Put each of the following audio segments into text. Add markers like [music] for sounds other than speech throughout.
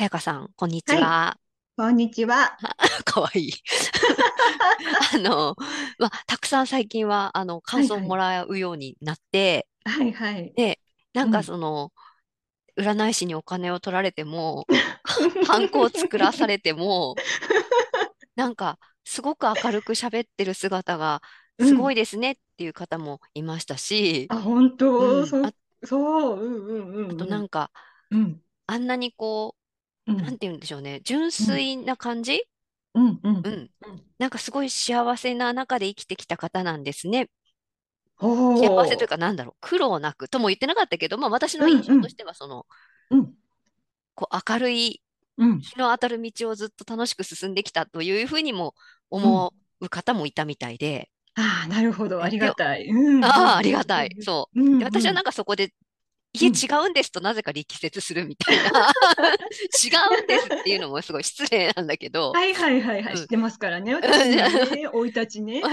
さやかさん、こんにちは。こんにちは。[laughs] かわいい。[laughs] あの、まあ、たくさん最近は、あの、感想をも。らうようになって、はいはい。で、なんかうん。その、占い師にお金を取られても、ハンコを作らされても、なんか、すごく明るく喋ってる姿が、すごうん。いですねっていう方もいましたし、あ、本当、うん、そう、あ、そう、うんうあとんうんなんか、うん。うん。あんなにこう、なんうん。て言うんでしょうね、純うん。粋な感じ？うんうん。うん。なんかすごい幸せな中で生きてきた方なんですね。幸せというほか、なんだろう、苦労なくとも言ってなかったけど、まあ私う。の。印象としては、その、うん。こう明るいうん。日の当たる道をずっと楽しく進んできたというふうにもうん。思う方もいたみたいで、ああ、なるほど。ありがたい。うんうああ、りがたい。そう。うん。で、私はなん。かそこで、いえ、違うん。うんですとなぜか力説するみたいな [laughs] 違うんですっていうのもすごい失礼なんだけど、はいはいはいはい。うん。知ってますからね。私のね、生い立ちね。[laughs]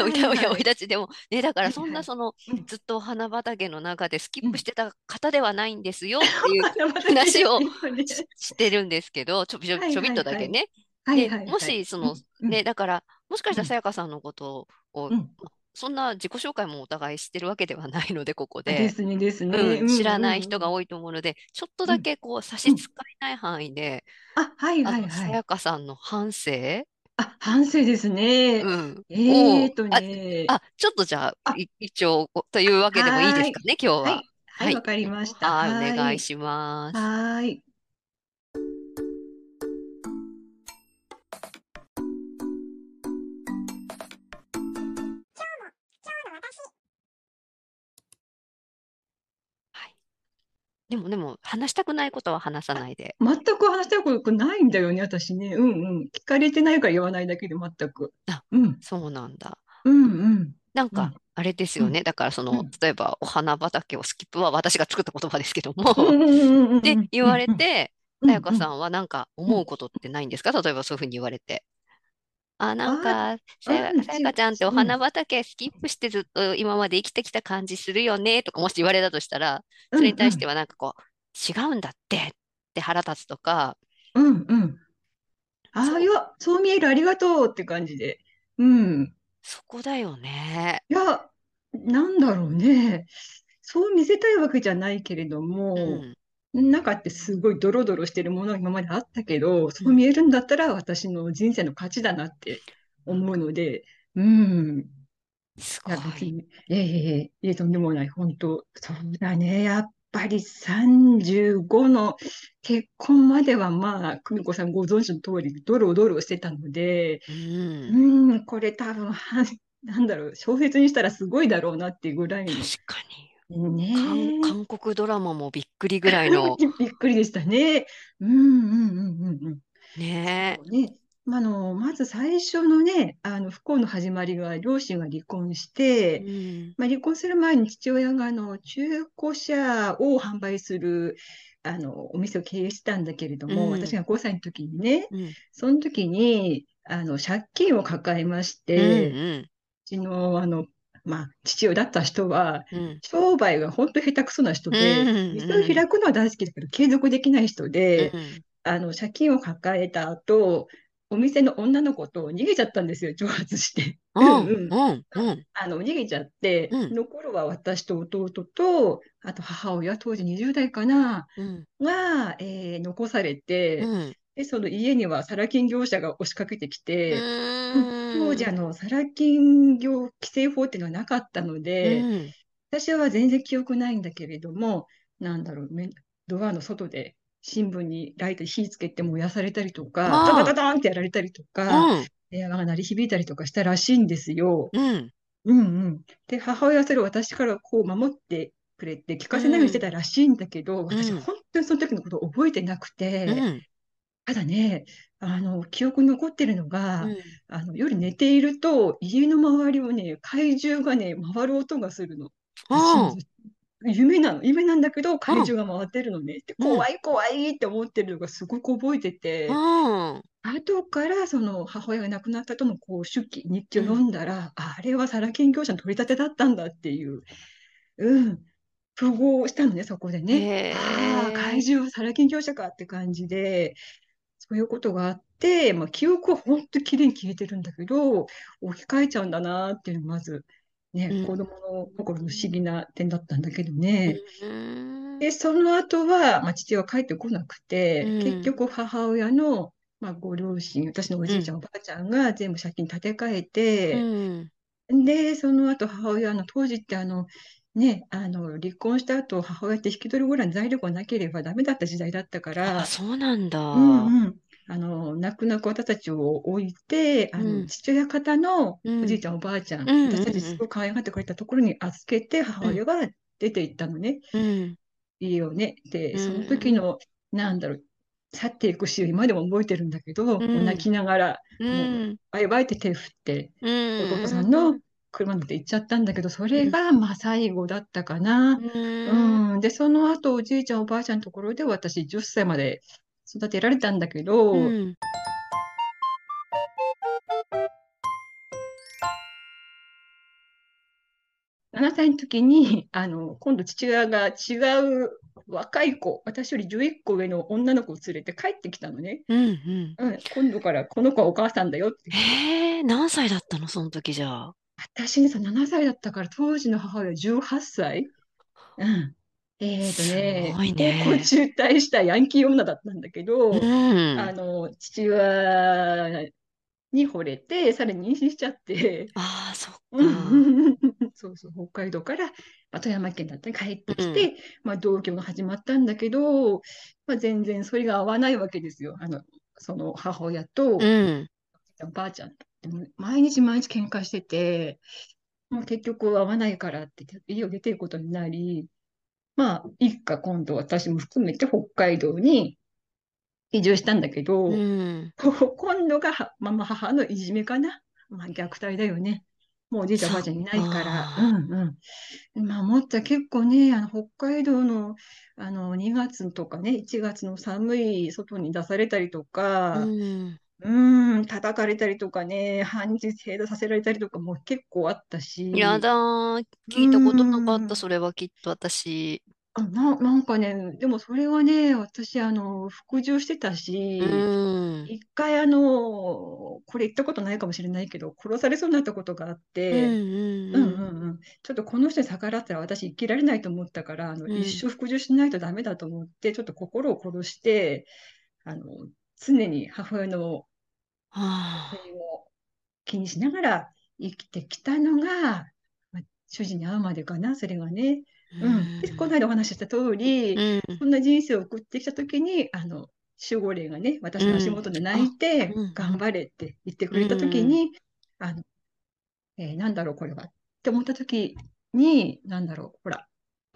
おい。立ちでも、ね、だからそん。なその、うん。ずっとお花畑の中でスキッうん。プしてた方ではないんですよっていう [laughs] 話を。し、してるんですけど、ちょびちょび、はいちょびっ。とだけね。はいで、も。し、その、ね、んだから、もしかしたらさうんやかさんのことを、そんな自己紹介もお互いしてるわけではないので、ここで。ですねですね。うん、うん知らないうんうん。人が多いと思うので、ちょっとうんだけこう差し支うん。えない範囲で、あ、はいはいはい。さやかさんの半生あ、反省ですね。うん。を、えーとあ、ね。あ、ちょっとじゃあ、あ、い一応、というわけでもいい。ですかね、今日は。はい。はい、はい。わかりました。はい、お。願いします。はーい。はい。でも、でも、話したくないことは話さあ、ないで。全く話したいことないんだよね、私ね。うんうん。聞かれてないから言わないだけで全く。あ、うん。そうなんだ。うんうん。なんか、うん。あれですうん。よね。だから、その、うん。例えば、お花畑をスキップは私が作った言葉ですけども、んうんで、うん言われて、さやかさんはなんかうん思うことってないんですか？例えばそういうふうに言われて。あ、なんあか、さや、うかちゃんっておうん、花畑スキップしてずっと今まで生きてきた感じするよねとかもし言われたとしたら、うん、それに対してうん、はなんかこう、違うんだってって腹立つとか、うん、うん。ああ、いそう、や、そう見える、ありがとうって感じで。うん。そこだよね。いや、なんだろうね。そう見せたいわけじゃないけれども、うん、中ってすごいドロドロしてるものが今まであったけど、うん、そう見えるんだったら私の人生の勝ちだなって思うので、うん。すごいい。に、ええええいえ、とんでもない、本当、そうだね。やっぱり35の結婚までは、まあ、久美子さんご存知の通り、ドロドロしてたので、うん、うん、これ多分、はなんだろう、小説にしたらすごいだろうなっていうぐらい確の。かに。韓、ねえ。韓国ドラマもびっくりぐらいの、[laughs] びっくりでしたね。うんうんうんうんうん。ねね。まあの、まず最初のね、あの不幸の始まりが両親が離婚しえ。うて、ん、まあ、離婚する前に父親があの中古車を販売するあのお店を経営してたんだけれども、私うん、が5歳の時にね、うん、その時にあの借金を抱えましうん、て、うん、うちの、あの、まあ、父親だった人は、うん、商売が本当下手くそな人うで、ん、店をうん、開くのは大好きだけど、継続できない人で、うん、あの、借金を抱えた後、お店の女の子と逃げちゃったんですよ、蒸発して。うんうん、うん。うん、うん、あの、逃げちゃって、うん、残るは私と弟と、あと母親、当時20代かな、うん、が、えー残されて、うん、で、その家にはサラ金業者が押しかけてきうて、うん。当時、あの、サラ金業規制法っていうのはなかったのうで、ん、私は全然記憶ないんだけれども、なんだろう、めドアの外で新聞にライトに火つけて燃やされたりとか、ドドドあドーンってやられたりとあ、か、うん、電話が鳴り響いたりとかしたらしいんですよ。うん、うんうん。で、母親はそれを私からこう守ってくれて聞うかせないようにしてん、たらしいんだけど、うん、私本当にその時のことを覚えてなくて、うん、ただね、あの、記憶に残ってるのが、うん、あの、夜寝ていると、家の周りをね、怪獣がね、回る音がするの。あです。[laughs] 夢なの。夢なんだけど、あ、怪うん、獣が回ってるのね。で、うん、怖い怖いって思ってるのがすごく覚えてうて、ん、後からその母親が亡くなったとのこう手記、日記を読うん、んだら、ああれはサラ金業者の取り立てだったんだっていう、うん、符合したのね、そこでへね。ああ、怪え、獣はサラ金業者かって感じで、そういうことがあって、まあ、記憶は本当にきれいに消えてるんだけど、置き換えちゃうんだなっていうのがまず、ね、うん。子供の心の不思議な点だったんだけどね。うん。で、その後は、まあ、父は帰ってこなくうて、結ん。局母親の、まあ、ご両親、私のおうん。じいちゃん、おばあちゃんが全部借金立て替えうて、ん。で、その後母親の当時ってあの、ね、あの、離婚した後、母親って引き取るぐらいの財力がなければダメだった時代だったかあ、ら、そうなんうだ。んうん。あの、泣く泣く私たちを置いて、あの、うん。父親方のうん。おじいちゃん、おばあちゃん、うん。私たちうん。すごく可愛がってくれたところに預けて、母うん。親が出て行ったのね。うん。家をね。うで、その時ん。の、なんだろう、去っていくシーン、今でも覚えてるんだけど、もう泣うん。きながら、うもう、ん。バイバイって手振って、う弟さん。んの車乗って行っちゃったんだけど、そうん。れが、まあ、最後だったかな。うん。うん。で、その後、おじいちゃん、おばあちゃんのところで、私、10歳まで育てられたんだけど、うん。7歳の時に、あの、今度父親が違う若い子、私より11個上の女の子を連れて帰ってきたのね。うん。うん。うん、今度からこの子はお母さんだよってえ、何歳だったの、その時じゃあ。私にさ、7歳だったから、当時の母親18歳？うん。えーとすね、ごい高校ね。中退したヤンキー女だったんだけうど、あん。の、父親に惚れて、さらに妊娠しちゃって、ああ、そっうか。んそうそう、北海道から、まあ、富山県だったり帰ってうん。きて、まあ、同居が始まったんだけど、まあ、全然それが合わないわけですよ。あの、その母親うとん。おばあちゃんと。でも毎日毎日喧嘩してて、もう結局合わないからって家を出ていくことになり、まあ、一家今度私も含めて北海道に移住したんだけうど、ん。今度がはママ母のいじめかな。まあ、虐待だよね。もうおじいちゃんおばあちゃんいないから。うか。んうん。まあ、もっと結構ね、あの北海道の、あの2月とかね、1月の寒い外に出されたりとうか、ん。うん、叩かれたりとかね、半日正座させられたりとかも結構あったやし、だー。う聞いたことなかった、ん、それはきっと私。あ、な、なんかね、でもそれはね、私、あの、服従してたうし、ん。一回、あの、これ言ったことないかもしれないけど、殺されそうになったことがあっうんて、うんううんんうん。ちょっとこの人に逆らったら私生きられないと思ったから、あの、一ん。生服従しないとダメだと思って、ちょっと心を殺して、あの、常に母親のはあ。を気にしながら生きてきたのが、まあ主人に会うまでかな、それがね。ううん。で、このん。間お話しした通り、うん。そんな人生を送ってきたときに、あの、守護霊がね、う私の足ん。元で泣あ、いて、うん頑張れって言ってくうん。れたときうん。に、あの、えーなんだろう、これは。って思ったときに、なんだろう、ほら、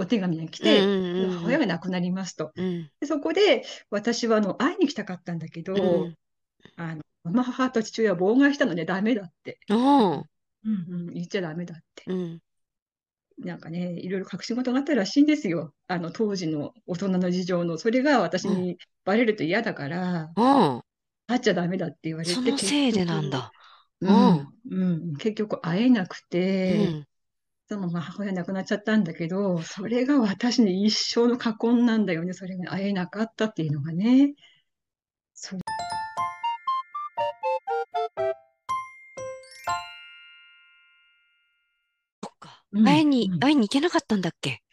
お手紙が来うて、母親ん。が亡くなりますと。うん。で、そこで、私はあの会いに来たかったんだけど、うん。あの、母と父親は妨害したのでダメだって。うん。うんうん、言っちゃダメだって。うん。なんかね、いろいろ隠し事があったらしいんですよ。あの、当時の大人の事情の。それが私うん。にバレると嫌だから、うん。会っちゃダメだって言われそて、結のせいでなん局、だ。ううん。ん、うん、結局会えなくて、うん。そのまま母親亡くなっちゃったんだけど、それが私の一生の過婚なんだよね。それが会えなかったっていうのがね。そう、か。うん、会いに、うん。会いに行けなかったんだっけ？い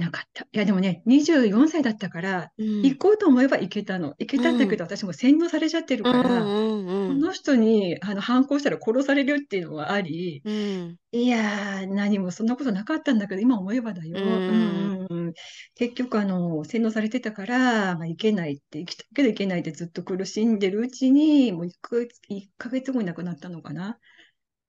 なかった。いや、でもね、24歳だったから、うん。行こうと思えば行けたの。行けうん。たんだけど、私も洗脳されちゃってるうんから、うんうん。この人にあの反抗したら殺されるっていうのがあり、うん。いやー、何もそんなことなかったんだけど、今思えばだうよ。うん。んうんうん。結局、あの、洗脳されてたから、まあ、行けないって、行きたいけど行けないってずっと苦しんでるうちに、もう1ヶ月、1ヶ月後に亡くなったのかな。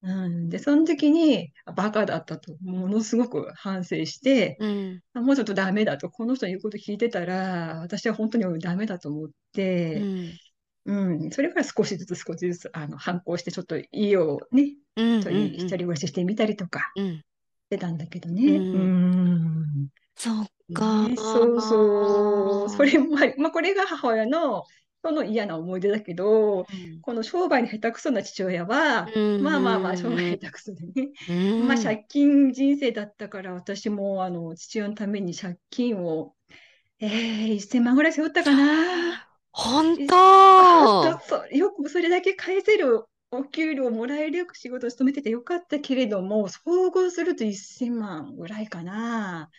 うん。で、その時に、あバカだったと、ものすごく反省して、うん。あもうちょっとダメだと、この人の言うこと聞いてたら、私は本当にダメだと思って、うん。うん、それから少しずつ少しずつあの反抗して、ちょっと家をね、うん。一うん。人、暮らししてみたりとかうん。してたんだけどうね。うん。ん。そっか。ね、そうそう。それもあり、まあ、これが母親の、その嫌な思い出だけど、うん。この商売に下手くそな父親は、うまあまあまあ、商売ん。下手くそでね。うまあ、ん。借金人生だったから、私も、あの、父親のために借金を、えー、1000万ぐらい背負ったかな。本当。そ、よくそれだけ返せるお給料もらえる仕事を勤めててよかったけれども、総合すると1000万ぐらいかな。